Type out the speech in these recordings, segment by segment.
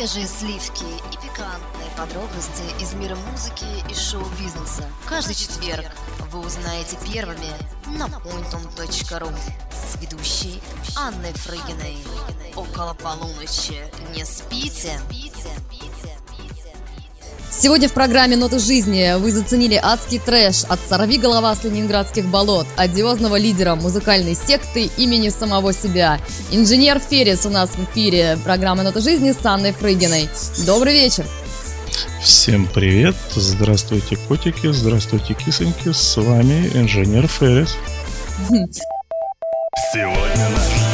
Свежие сливки и пикантные подробности из мира музыки и шоу-бизнеса. Каждый четверг вы узнаете первыми на pointon.ru с ведущей Анной Фрыгиной. Около полуночи. Не спите. Сегодня в программе «Ноты жизни» вы заценили адский трэш от «Сорви голова с ленинградских болот», одиозного лидера музыкальной секты имени самого себя. Инженер Феррис у нас в эфире программы «Ноты жизни» с Анной Фрыгиной. Добрый вечер! Всем привет! Здравствуйте, котики! Здравствуйте, кисоньки! С вами инженер Феррис. Сегодня наш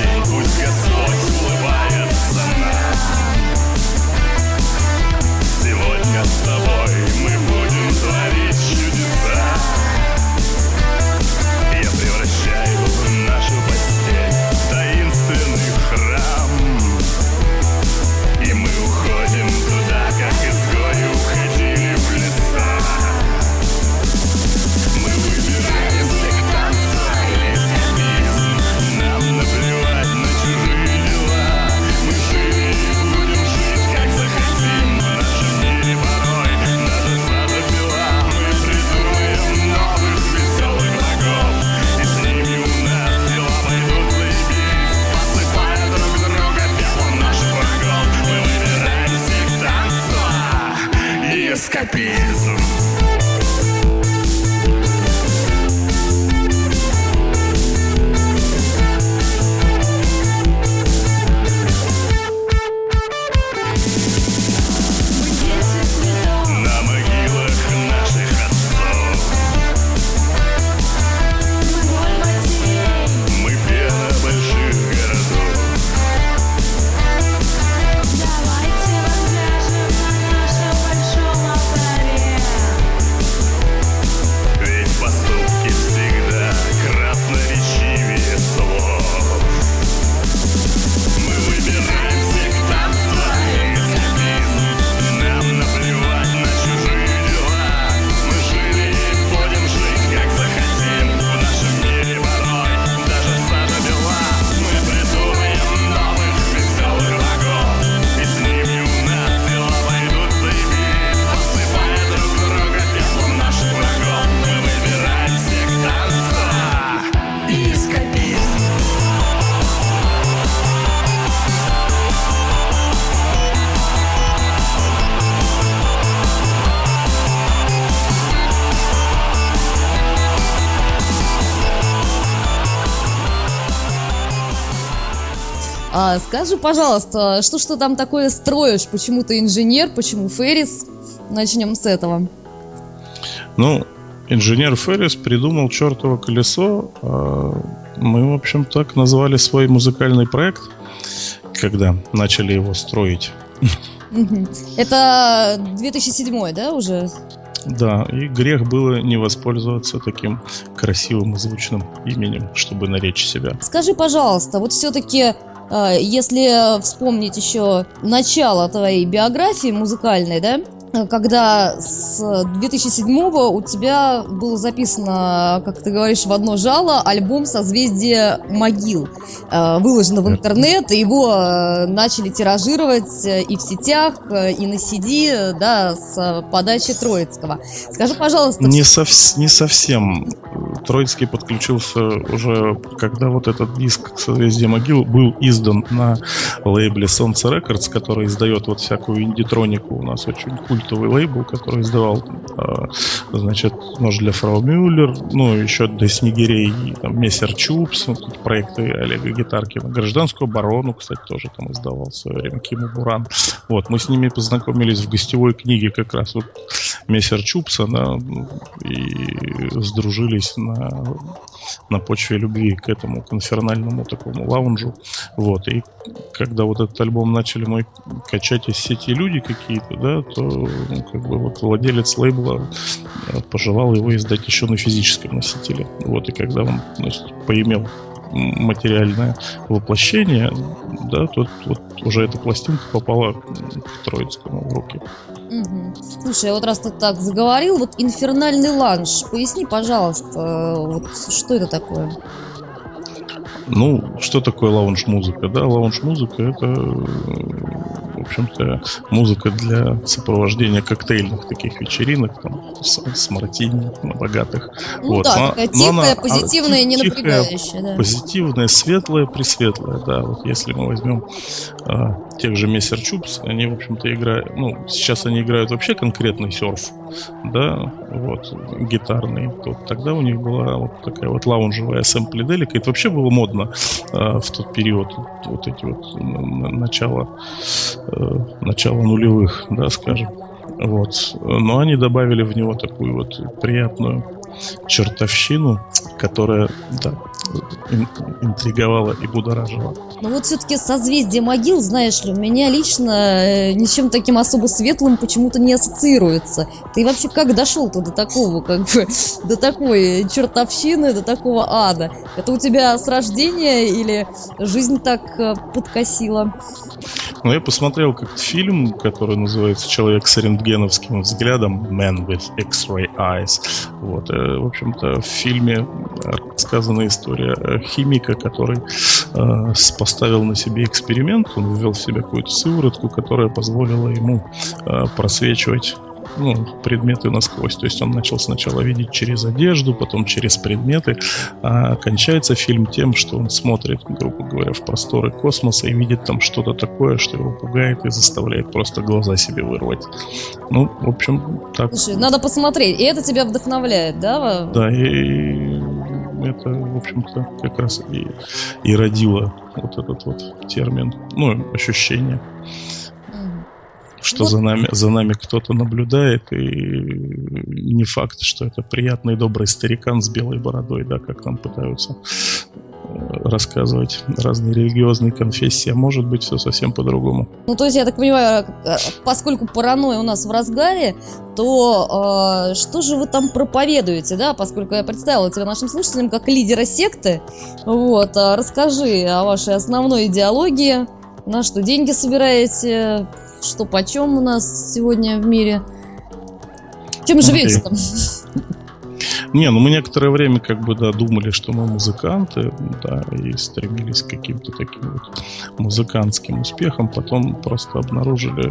А, скажи, пожалуйста, что что там такое строишь? Почему ты инженер? Почему Феррис? Начнем с этого. Ну, инженер Феррис придумал чертово колесо. а Мы, в общем, так назвали свой музыкальный проект, когда начали его строить. Это 2007, да, уже? Да, и грех было не воспользоваться таким красивым и звучным именем, чтобы наречь себя. Скажи, пожалуйста, вот все-таки, если вспомнить еще начало твоей биографии музыкальной, да, когда с 2007 у тебя было записано, как ты говоришь, в одно жало альбом «Созвездие могил». Э, Выложено в интернет, и его э, начали тиражировать э, и в сетях, и на CD, да, с подачи Троицкого. Скажи, пожалуйста, Не, совс- не совсем. Троицкий подключился уже, когда вот этот диск «Созвездие могил» был издан на лейбле Солнце Рекордс, который издает вот всякую индитронику. У нас очень культовый лейбл, который издавал, а, значит, нож для Фрау Мюллер, ну, еще до Снегирей, там, Мессер Чупс, вот тут проекты Олега Гитаркина. Гражданскую оборону, кстати, тоже там издавал в свое время Кима Буран. Вот, мы с ними познакомились в гостевой книге как раз вот Мессер Чупса, да, и сдружились на, на почве любви к этому конфернальному такому лаунжу. Вот, и когда вот этот альбом начали мой качать из сети люди какие-то, да, то ну, как бы вот владелец лейбла э, пожелал его издать еще на физическом носителе. Вот, и когда он, значит, поимел материальное воплощение, да, тут вот уже эта пластинка попала к Троицкому в руки. Мгм. Слушай, вот раз ты так заговорил, вот инфернальный ланж, поясни, пожалуйста, вот что это такое? Ну, что такое лаунж-музыка? Да, лаунж-музыка это, э, общем-то, музыка для сопровождения коктейльных таких вечеринок, там, с, с мартини на богатых. Ну Вот, да, но- такая но тихая, она- а, позитивная, не тихая, напрягающая, да. Позитивная, светлая, пресветлая, да. Вот если мы возьмем а, тех же Мессер Чупс, они, в общем-то, играют, ну, сейчас они играют вообще конкретный серф, да, вот, гитарный. То тогда у них была вот такая вот лаунжевая сэмплиделика. Это вообще было модно а, в тот период, вот эти вот н- н- начало, э, начало нулевых, да, скажем. Вот. Но они добавили в него такую вот приятную чертовщину, которая, да, интриговала и будоражила. Но вот все-таки созвездие могил, знаешь ли, у меня лично э, ничем таким особо светлым почему-то не ассоциируется. Ты вообще как дошел-то до такого, как бы, до такой чертовщины, до такого ада? Это у тебя с рождения или жизнь так э, подкосила? Но я посмотрел как фильм, который называется «Человек с рентгеновским взглядом» «Man with X-ray eyes». Вот, э, в общем-то, в фильме рассказана история э, химика, который э, поставил на себе эксперимент. Он ввел в себя какую-то сыворотку, которая позволила ему э, просвечивать ну, предметы насквозь. То есть он начал сначала видеть через одежду, потом через предметы, а кончается фильм тем, что он смотрит, грубо говоря, в просторы космоса и видит там что-то такое, что его пугает и заставляет просто глаза себе вырвать. Ну, в общем, так. Слушай, надо посмотреть. И это тебя вдохновляет, да? Да, и это, в общем-то, как раз и, и родило вот этот вот термин, ну, ощущение, что Вот. за нами, за нами кто-то наблюдает, и не факт, что это приятный добрый старикан с белой бородой, да, как нам пытаются рассказывать разные религиозные конфессии, а может быть все совсем по-другому. Ну, то есть, я так понимаю, э, поскольку паранойя у нас в разгаре, то э, что же вы там проповедуете, да? Поскольку я представила тебя нашим слушателям как лидера секты, вот, а расскажи о вашей основной идеологии, на что деньги собираете, что почем у нас сегодня в мире. Чем живете там? Не, ну мы некоторое время как бы, да, думали, что мы музыканты, да, и стремились к каким-то таким вот музыкантским успехам. Потом просто обнаружили,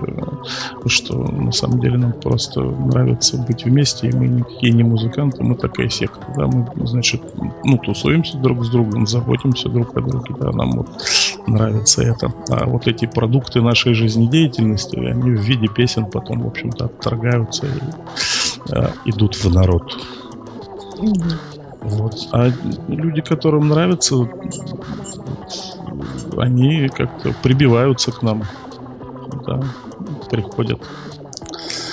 что на самом деле нам просто нравится быть вместе, и мы никакие не музыканты, мы такая секта, да, мы, значит, ну, тусуемся друг с другом, заботимся друг о друге, да, нам вот нравится это. А вот эти продукты нашей жизнедеятельности, они в виде песен потом, в общем-то, отторгаются и э, идут в народ. Вот. А люди, которым нравится, они как-то прибиваются к нам. Да, приходят.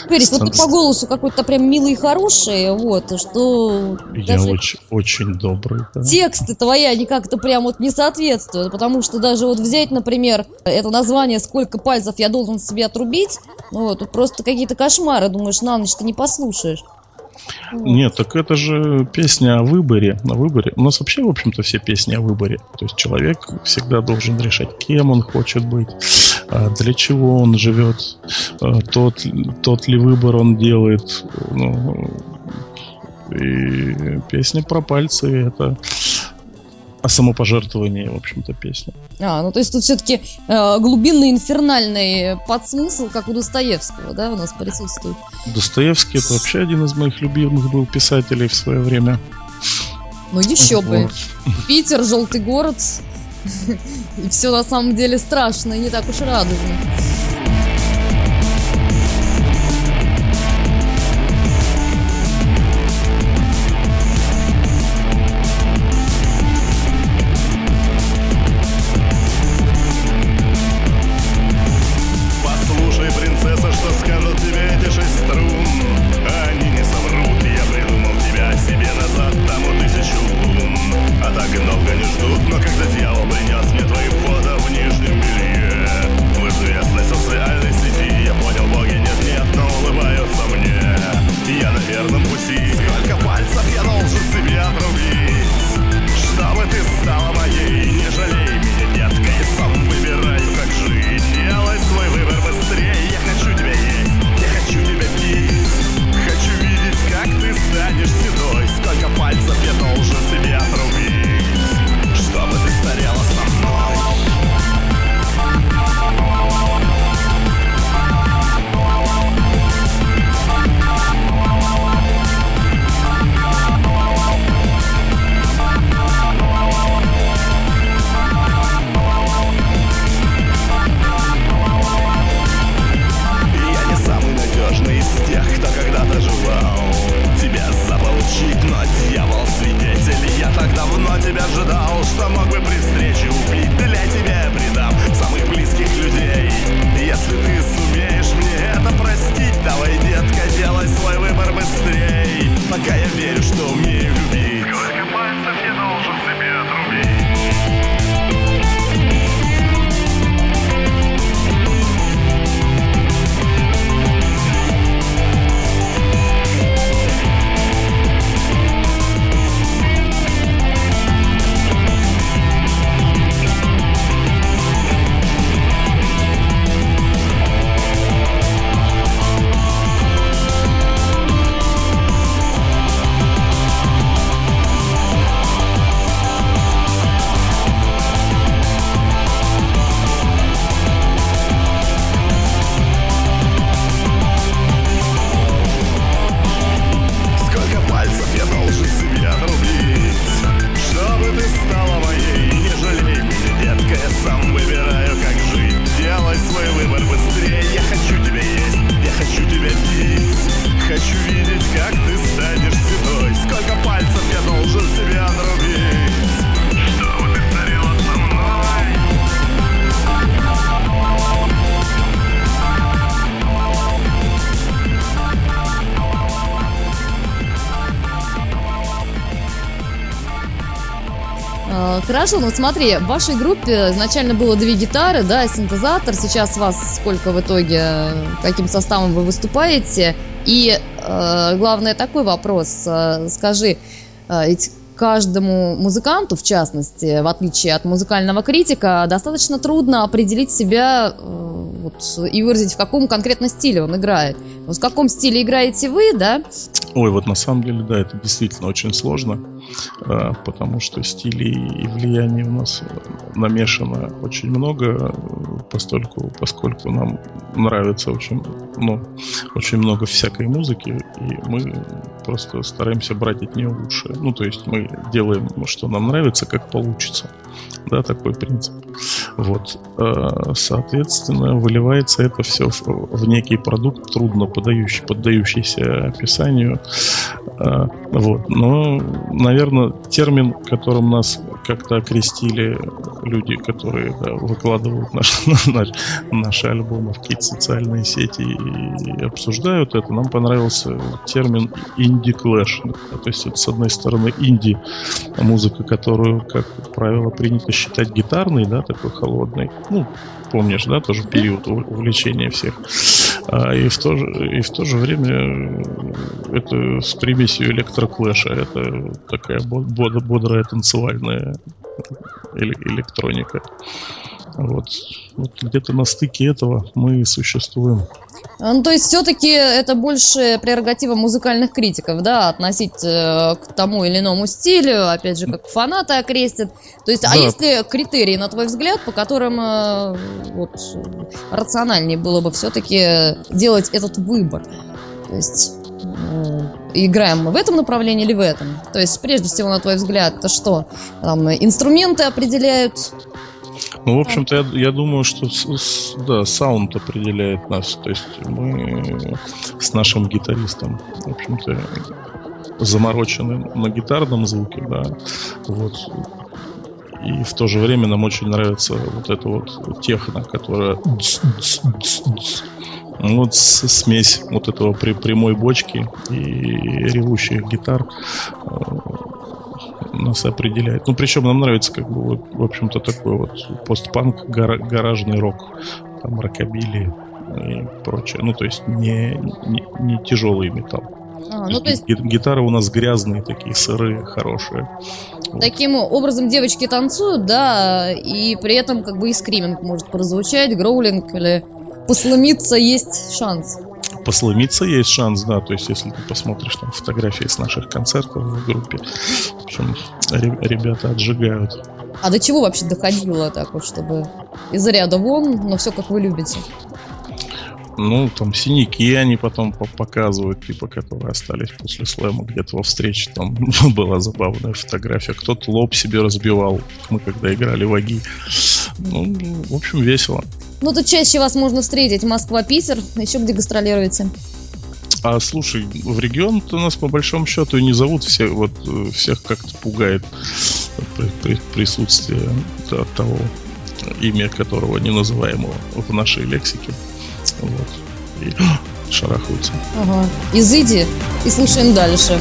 Перец, вот ты по голосу какой-то прям милый и хороший, вот, что Я даже очень, очень добрый. да. тексты твои, они как-то прям вот не соответствуют, потому что даже вот взять, например, это название «Сколько пальцев я должен себе отрубить», вот, тут просто какие-то кошмары, думаешь, на ночь ты не послушаешь. Нет, так это же песня о выборе. На выборе. У нас вообще, в общем-то, все песни о выборе. То есть человек всегда должен решать, кем он хочет быть, а, для чего он живет, а, тот, тот ли выбор он делает. Ну, и песня про пальцы это о самопожертвовании, в общем-то, песня. А, ну то есть тут все-таки глубинный инфернальный подсмысл, как у Достоевского, да, у нас присутствует. Достоевский это вообще один из моих любимых был писателей в свое время. Ну еще бы. Вот. Питер, желтый город, и все на самом деле страшно и не так уж и радужно. Хорошо, ну смотри, в вашей группе изначально было две гитары, да, синтезатор. Сейчас вас сколько в итоге, каким составом вы выступаете? И э, главное такой вопрос. э, скажи, э, ведь каждому музыканту, в частности, в отличие от музыкального критика, достаточно трудно определить себя э, вот, и выразить, в каком конкретно стиле он играет. Вот в каком стиле играете вы, да? Ой, вот на самом деле, да, это действительно очень сложно, потому что стилей и влияний у нас намешано очень много, э, постольку, поскольку нам нравится очень, ну, очень много всякой музыки, и мы просто стараемся брать от нее лучшее. Ну, то есть мы делаем, что нам нравится, как получится. Да, такой принцип. Вот. Э, Соответственно, выливается это все в, в некий продукт, трудно подающий, поддающийся описанию. Э, Вот. Но, наверное, термин, которым нас как-то окрестили люди, которые да, выкладывают наш, наш, наши альбомы в какие-то социальные сети и обсуждают это, нам понравился термин инди-клэш. То есть это, с одной стороны, инди музыка, которую, как правило, принято считать гитарной, да, такой холодной. Ну, помнишь, да, тоже период ув- увлечения всех. А, и, в то же, и в то же время э, это с примесью электроклэша. Это такая бо- бодр- бодрая танцевальная эле- электроника. Вот. Вот где-то на стыке этого мы и существуем. Ну, то есть все-таки это больше прерогатива музыкальных критиков, да, относить э, к тому или иному стилю, опять же, как фанаты окрестят. То есть, а Да. есть ли критерии, на твой взгляд, по которым э, вот, рациональнее было бы все-таки делать этот выбор? То есть, э, играем мы в этом направлении или в этом? То есть, прежде всего, на твой взгляд, это что? Там, инструменты определяют Ну, в общем-то, я, я думаю, что с- с- да, саунд определяет нас. То есть мы с нашим гитаристом, в общем-то, заморочены на гитарном звуке, да. Вот. И в то же время нам очень нравится вот эта вот техно, которая вот смесь вот этого при, прямой бочки и ревущих гитар нас определяет. Ну, причем нам нравится, как бы, вот, в общем-то, такой вот постпанк, гара- гаражный рок, там, рокобили и прочее. Ну, то есть не, не, не тяжелый металл. А, ну, то есть, ги- гитары у нас грязные такие, сырые, хорошие. Вот. Таким образом девочки танцуют, да, и при этом как бы и скриминг может прозвучать, гроулинг или посломиться есть шанс. Посломиться есть шанс, да. То есть, если ты посмотришь там фотографии с наших концертов в группе, в общем, ре- ребята отжигают. А до чего вообще доходило так вот, чтобы из ряда вон, но все как вы любите? Ну, там синяки они потом по- показывают, типа, которые остались после слэма где-то во встрече. Там была забавная фотография. Кто-то лоб себе разбивал, мы когда играли в АГИ. Ну, в общем, весело. Ну, тут чаще вас можно встретить Москва-Питер, еще где гастролируете. А слушай, в регион-то нас по большому счету и не зовут все, вот э, всех как-то пугает при- при- присутствие того имя которого не называемого в нашей лексике. Вот. И шарахаются. Ага. Изыди и слушаем дальше.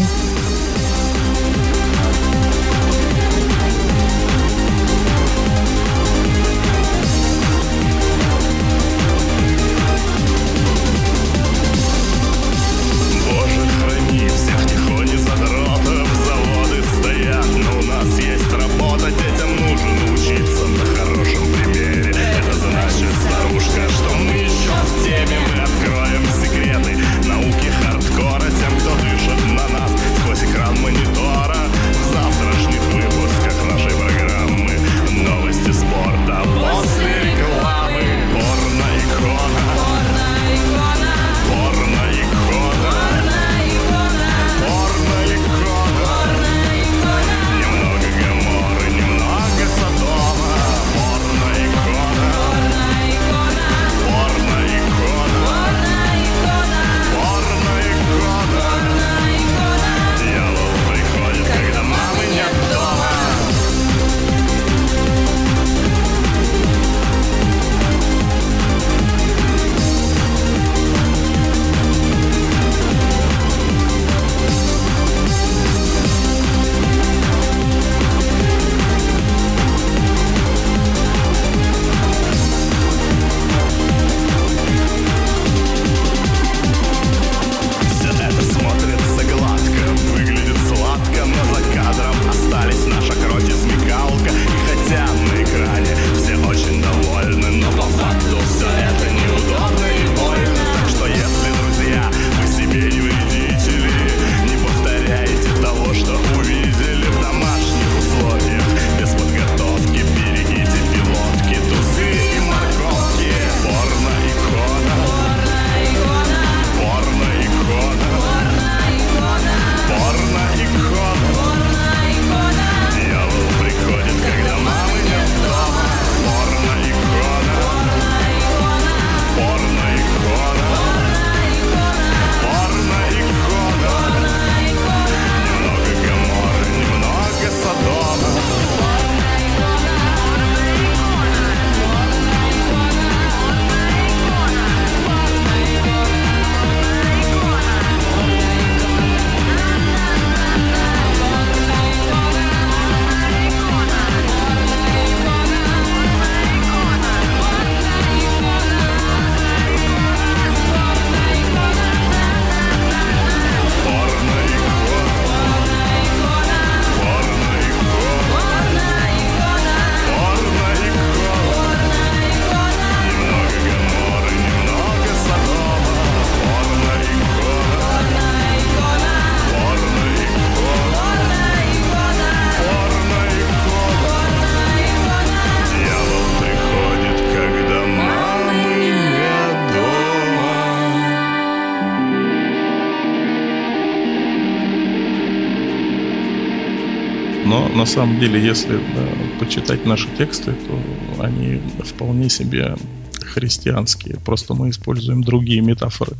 На самом деле, если да, почитать наши тексты, то они вполне себе христианские. Просто мы используем другие метафоры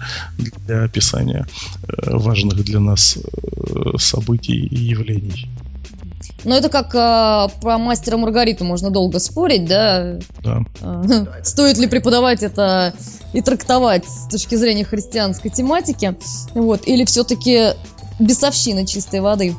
для описания э, важных для нас э, событий и явлений. Но это как а, про мастера Маргариту можно долго спорить, да? Да. А, Стоит ли преподавать это и трактовать с точки зрения христианской тематики? Вот, или все-таки бесовщина чистой воды?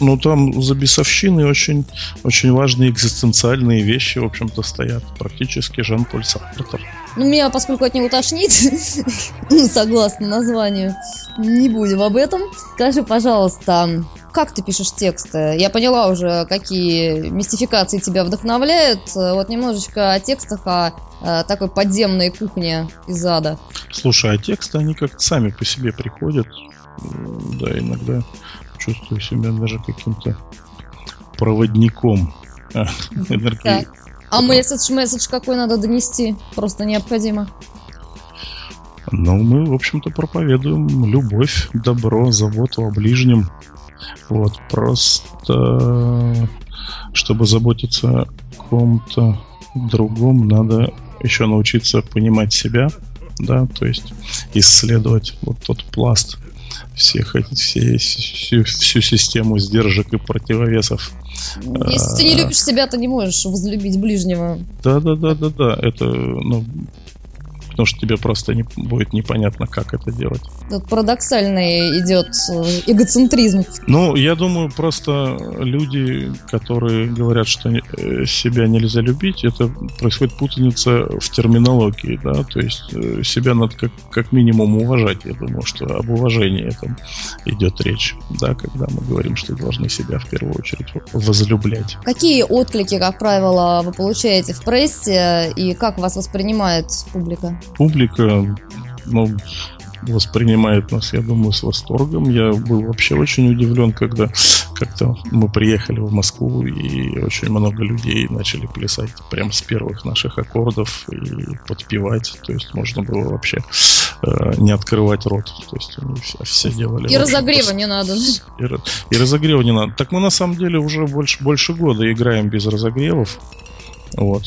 Ну, там за бесовщиной очень, очень важные экзистенциальные вещи, в общем-то, стоят. Практически Жан-Поль Сартер. Ну, меня, поскольку от него тошнит, согласно названию, не будем об этом. Скажи, пожалуйста, как ты пишешь тексты? Я поняла уже, какие мистификации тебя вдохновляют. Вот немножечко о текстах, о, э, такой подземной кухне из ада. Слушай, а тексты, они как-то сами по себе приходят. Да, иногда чувствую себя даже каким-то проводником а, энергии. А месседж, месседж какой надо донести? Просто необходимо. Ну, мы, в общем-то, проповедуем любовь, добро, заботу о ближнем. Вот, просто чтобы заботиться о ком-то другом, надо еще научиться понимать себя, да, то есть исследовать вот тот пласт всех все, всю, всю систему сдержек и противовесов. Если ты не любишь себя, ты не можешь возлюбить ближнего. Да, да, да, да, да. Это, ну, потому что тебе просто не, будет непонятно, как это делать. Парадоксальный идет э, эгоцентризм. Ну, я думаю, просто люди, которые говорят, что э, себя нельзя любить, это происходит путаница в терминологии, да, то есть э, себя надо как, как минимум уважать. Я думаю, что об уважении этом идет речь, да, когда мы говорим, что должны себя в первую очередь возлюблять. Какие отклики, как правило, вы получаете в прессе и как вас воспринимает публика? Публика, ну, воспринимает нас, я думаю, с восторгом. Я был вообще очень удивлен, когда как-то мы приехали в Москву и очень много людей начали плясать прямо с первых наших аккордов и подпевать. То есть можно было вообще э, не открывать рот. То есть они все, все делали. И разогрева пос- не надо. и, и разогрева не надо. Так мы на самом деле уже больше, больше года играем без разогревов. Вот.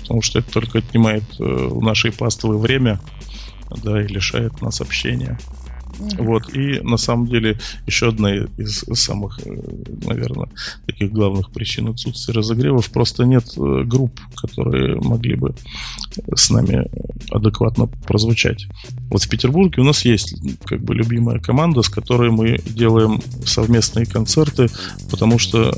Потому что это только отнимает э, у нашей паствы время, да, и лишает нас общения. Вот. И на самом деле еще одна из самых, наверное, таких главных причин отсутствия разогревов просто нет э, групп, которые могли бы с нами адекватно прозвучать. Вот в Петербурге у нас есть как бы любимая команда, с которой мы делаем совместные концерты, потому что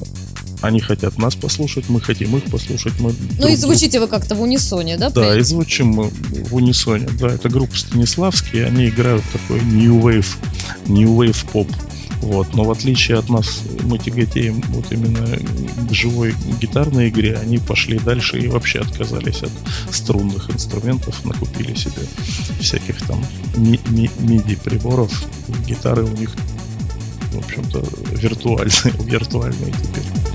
они хотят нас послушать, мы хотим их послушать. Мы Ну друг и звучите вы как-то в унисоне, да? да, и звучим мы в унисоне. Да, это группа Станиславские, они играют такой new wave, new wave поп. Вот. Но в отличие от нас, мы тяготеем вот именно к живой гитарной игре, они пошли дальше и вообще отказались от струнных инструментов, накупили себе всяких там ми- ми- MIDI приборов, гитары у них, в общем-то, виртуальные, виртуальные теперь.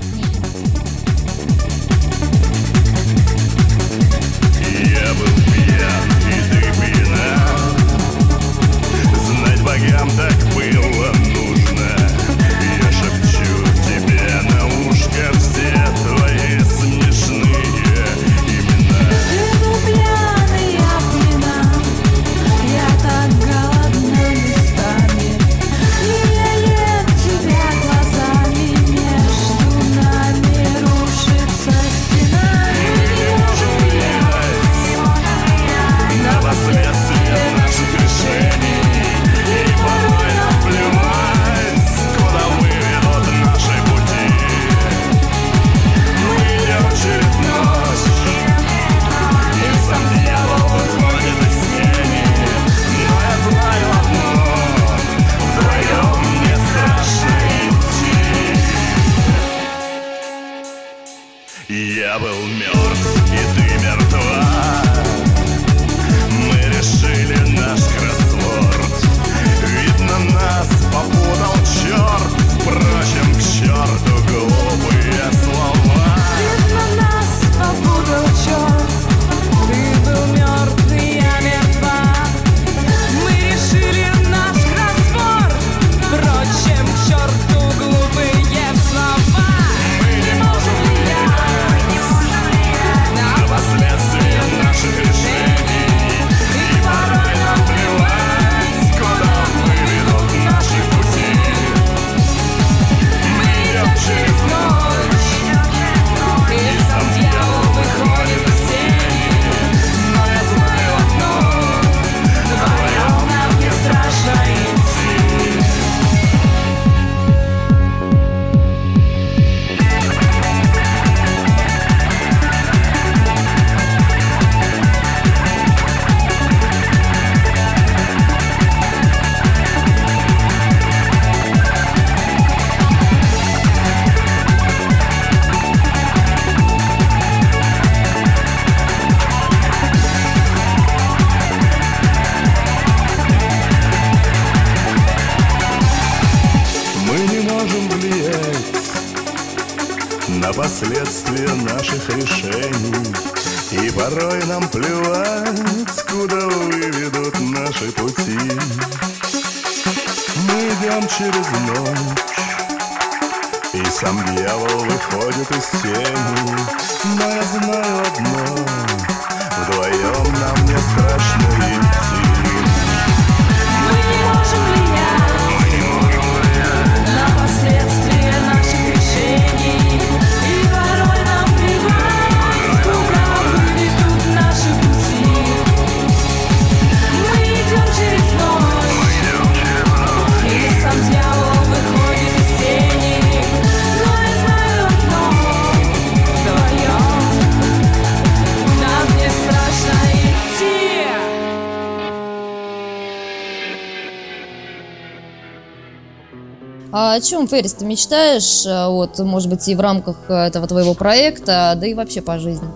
А о чем, Феррис, ты мечтаешь, э, вот, может быть, и в рамках э, этого твоего проекта, да и вообще по жизни?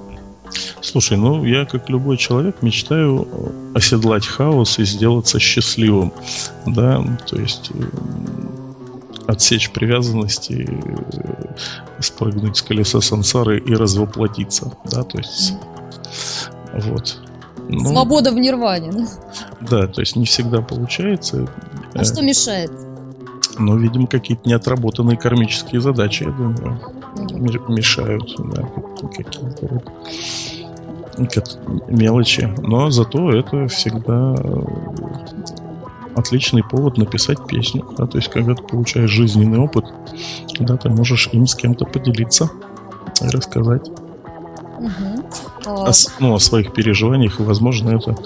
Слушай, ну я как любой человек мечтаю э, оседлать хаос и сделаться счастливым, да, то есть отсечь привязанности, спрыгнуть с колеса сансары и развоплотиться, да, то есть вот. Ну, Свобода в нирване. да? Да, то есть не всегда получается. А что мешает? Но, видимо, какие-то неотработанные кармические задачи, я думаю, мешают, да, какие-то вот мелочи. Но зато это всегда э, отличный повод написать песню. Да, то есть, когда ты получаешь жизненный опыт, да, ты можешь им с кем-то поделиться и рассказать Мгм. О, ну, о своих переживаниях, и, возможно, это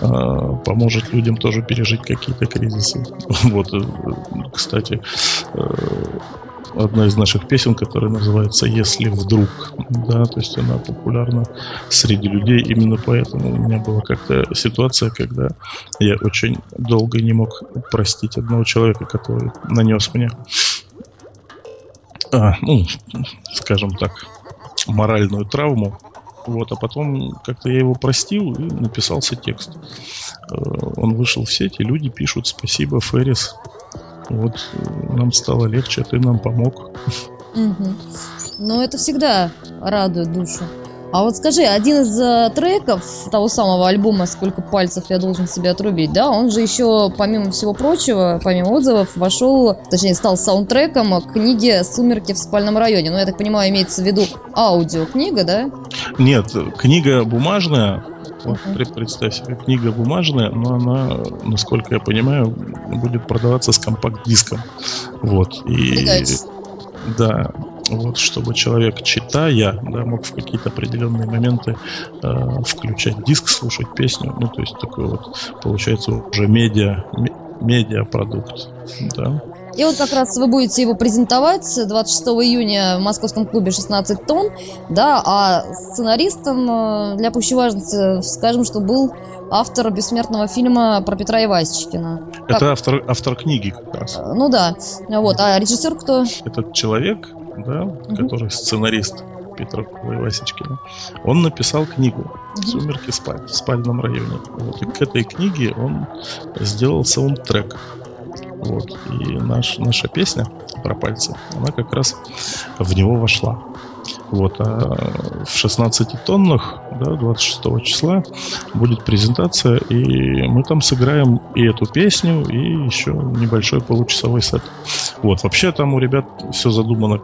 а, поможет людям тоже пережить какие-то кризисы. Вот, э, кстати, э, одна из наших песен, которая называется «Если вдруг», да, то есть она популярна среди людей именно поэтому. У меня была как-то ситуация, когда я очень долго не мог простить одного человека, который нанес мне, а, ну, скажем так, моральную травму, вот, а потом как-то я его простил и написался текст. Э, Он вышел в сеть, и люди пишут «Спасибо, Феррис». Вот, э, нам стало легче, ты нам помог. мгм. Ну, это всегда радует душу. А вот скажи, один из э, треков того самого альбома «Сколько пальцев я должен себе отрубить», да, он же еще, помимо всего прочего, помимо отзывов, вошел, точнее, стал саундтреком к книге «Сумерки в спальном районе». Ну, я так понимаю, имеется в виду аудиокнига, да? Нет, книга бумажная, вот представь себе, книга бумажная, но она, насколько я понимаю, будет продаваться с компакт-диском. Вот. И, да, вот, чтобы человек, читая, да, мог в какие-то определенные моменты э, включать диск, слушать песню. Ну, то есть такой вот, получается, уже медиа, ме- медиапродукт. Да. И вот как раз вы будете его презентовать 26 июня в московском клубе 16 тонн, да, а сценаристом э, для пущей важности скажем, что был автор бессмертного фильма про Петра Ивасичкина. Как? Это автор, автор книги как раз. Э, Ну да, вот, а режиссер кто? этот человек, да, который сценарист Петра Васечкина, он написал книгу «Сумерки в спаль- в спальном районе». Вот, и к этой книге он сделал саундтрек. Вот, и наш, наша песня про пальцы, она как раз в него вошла. Вот, а в 16 тоннах, да, 26 числа будет презентация, и мы там сыграем и эту песню, и еще небольшой получасовой сет. Вот, вообще там у ребят все задумано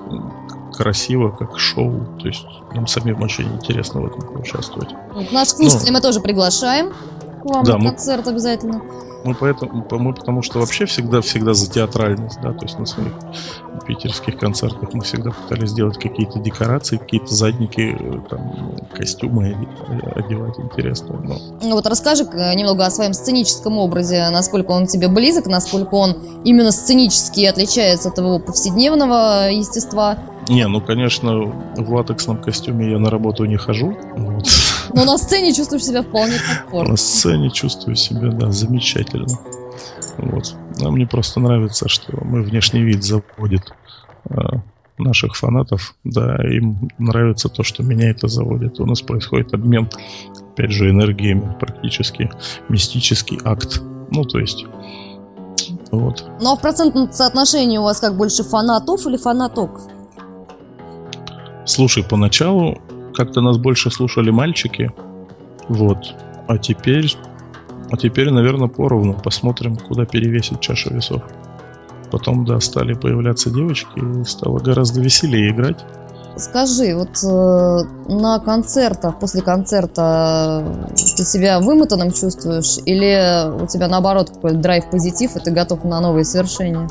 красиво, как шоу. То есть нам самим очень интересно в этом поучаствовать. Вот, Наш слушателей мы тоже приглашаем к вам Да, мы- концерт обязательно. Мы поэтому, по- мы потому что вообще всегда, всегда за театральность, да, то есть на своих питерских концертах мы всегда пытались сделать какие-то декорации, какие-то задники, э, там, костюмы оде- одевать интересно. Но Ну вот расскажи э, немного о своем сценическом образе, насколько он тебе близок, насколько он именно сценически отличается от твоего повседневного естества. Не, ну, конечно, в латексном костюме я на работу не хожу. Вот. Но на сцене чувствуешь себя вполне комфортно. На сцене чувствую себя, да, замечательно. Вот. А мне просто нравится, что мой внешний вид заводит а, наших фанатов. Да, им нравится то, что меня это заводит. У нас происходит обмен, опять же, энергиями, практически мистический акт. Ну, то есть, вот. Ну а в процентном соотношении у вас как больше фанатов или фанаток? Слушай, поначалу как-то нас больше слушали мальчики. Вот. А теперь... А теперь, наверное, поровну. Посмотрим, куда перевесит чаша весов. Потом, да, стали появляться девочки, и стало гораздо веселее играть. Скажи, вот э, на концертах, после концерта э, ты себя вымотанным чувствуешь? Или у тебя наоборот какой-то драйв-позитив, и ты готов на новые свершения?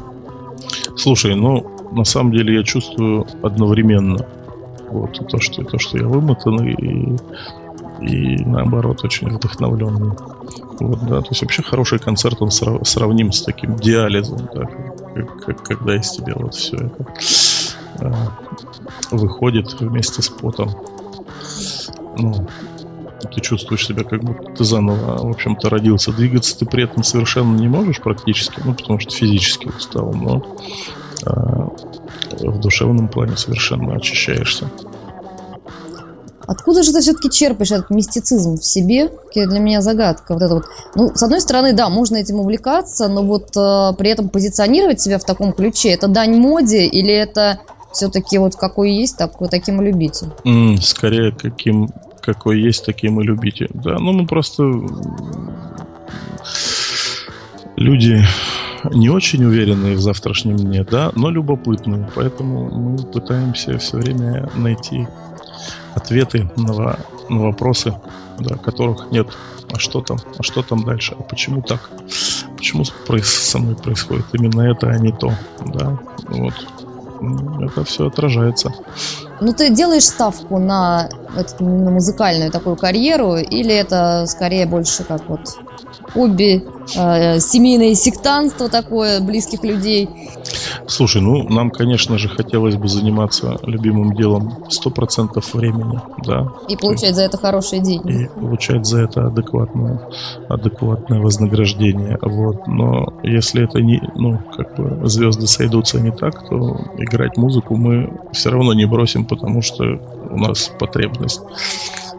Слушай, ну, на самом деле я чувствую одновременно. Вот, то, что, то, что я вымотанный и, и наоборот очень вдохновленный. Вот, да, то есть вообще хороший концерт, он срав- сравним с таким диализом, да, как, как- когда из тебя вот все это э, выходит вместе с потом. Ну, ты чувствуешь себя, как будто ты заново, в общем-то, родился. Двигаться ты при этом совершенно не можешь практически, ну, потому что физически устал, но а, в душевном плане совершенно очищаешься. Откуда же ты все-таки черпаешь этот мистицизм в себе? Для меня загадка. Вот это вот. Ну, с одной стороны, да, можно этим увлекаться, но вот э, при этом позиционировать себя в таком ключе, это дань моде или это все-таки вот какой есть, такой, таким и любите? М, скорее, каким, какой есть, таким и любите. Да, ну мы просто люди не очень уверенные в завтрашнем дне, да, но любопытные. Поэтому мы пытаемся все время найти ответы на, на вопросы, да, которых нет. А что там? А что там дальше? А почему так? Почему со мной происходит именно это, а не то? Да, вот. М, Это все отражается. Ну, ты делаешь ставку на, на музыкальную такую карьеру, или это скорее больше как вот хобби, э, семейное сектантство такое близких людей? Слушай, ну, нам, конечно же, хотелось бы заниматься любимым делом 100% времени, да, И получать за это хорошие деньги. и получать за это адекватное, адекватное вознаграждение, вот. Но если это не, ну, как бы звезды сойдутся не так, то играть музыку мы все равно не бросим, потому что у нас потребность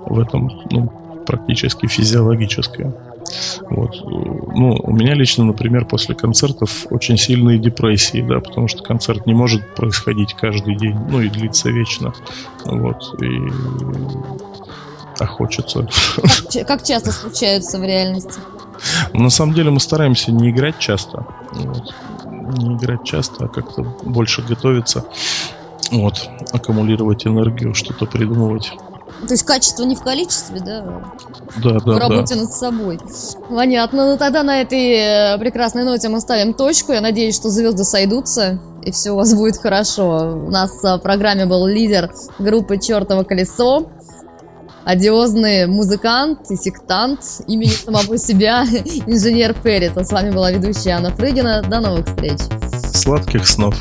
в этом, ну, практически физиологическая. Вот. Ну, у меня лично, например, после концертов очень сильные депрессии, да, потому что концерт не может происходить каждый день, ну и длиться вечно. Вот. И а хочется. Как, как часто случаются в реальности? Но на самом деле мы стараемся не играть часто. Вот. Не играть часто, а как-то больше готовиться. Вот. Аккумулировать энергию, что-то придумывать. То есть качество не в количестве, да? Да, в да, да. работе над собой. Понятно. Ну тогда на этой э, прекрасной ноте мы ставим точку. Я надеюсь, что звезды сойдутся, и все у вас будет хорошо. У нас в программе был лидер группы Чертово колесо. Одиозный музыкант и сектант имени самого себя, инженер Перрит. А с вами была ведущая Анна Фрыгина. До новых встреч. Сладких снов.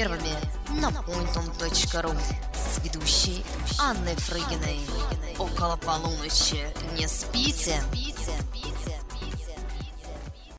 Первыми на pointum.ru с ведущей Анной Фрыгиной. Около полуночи. Не спите.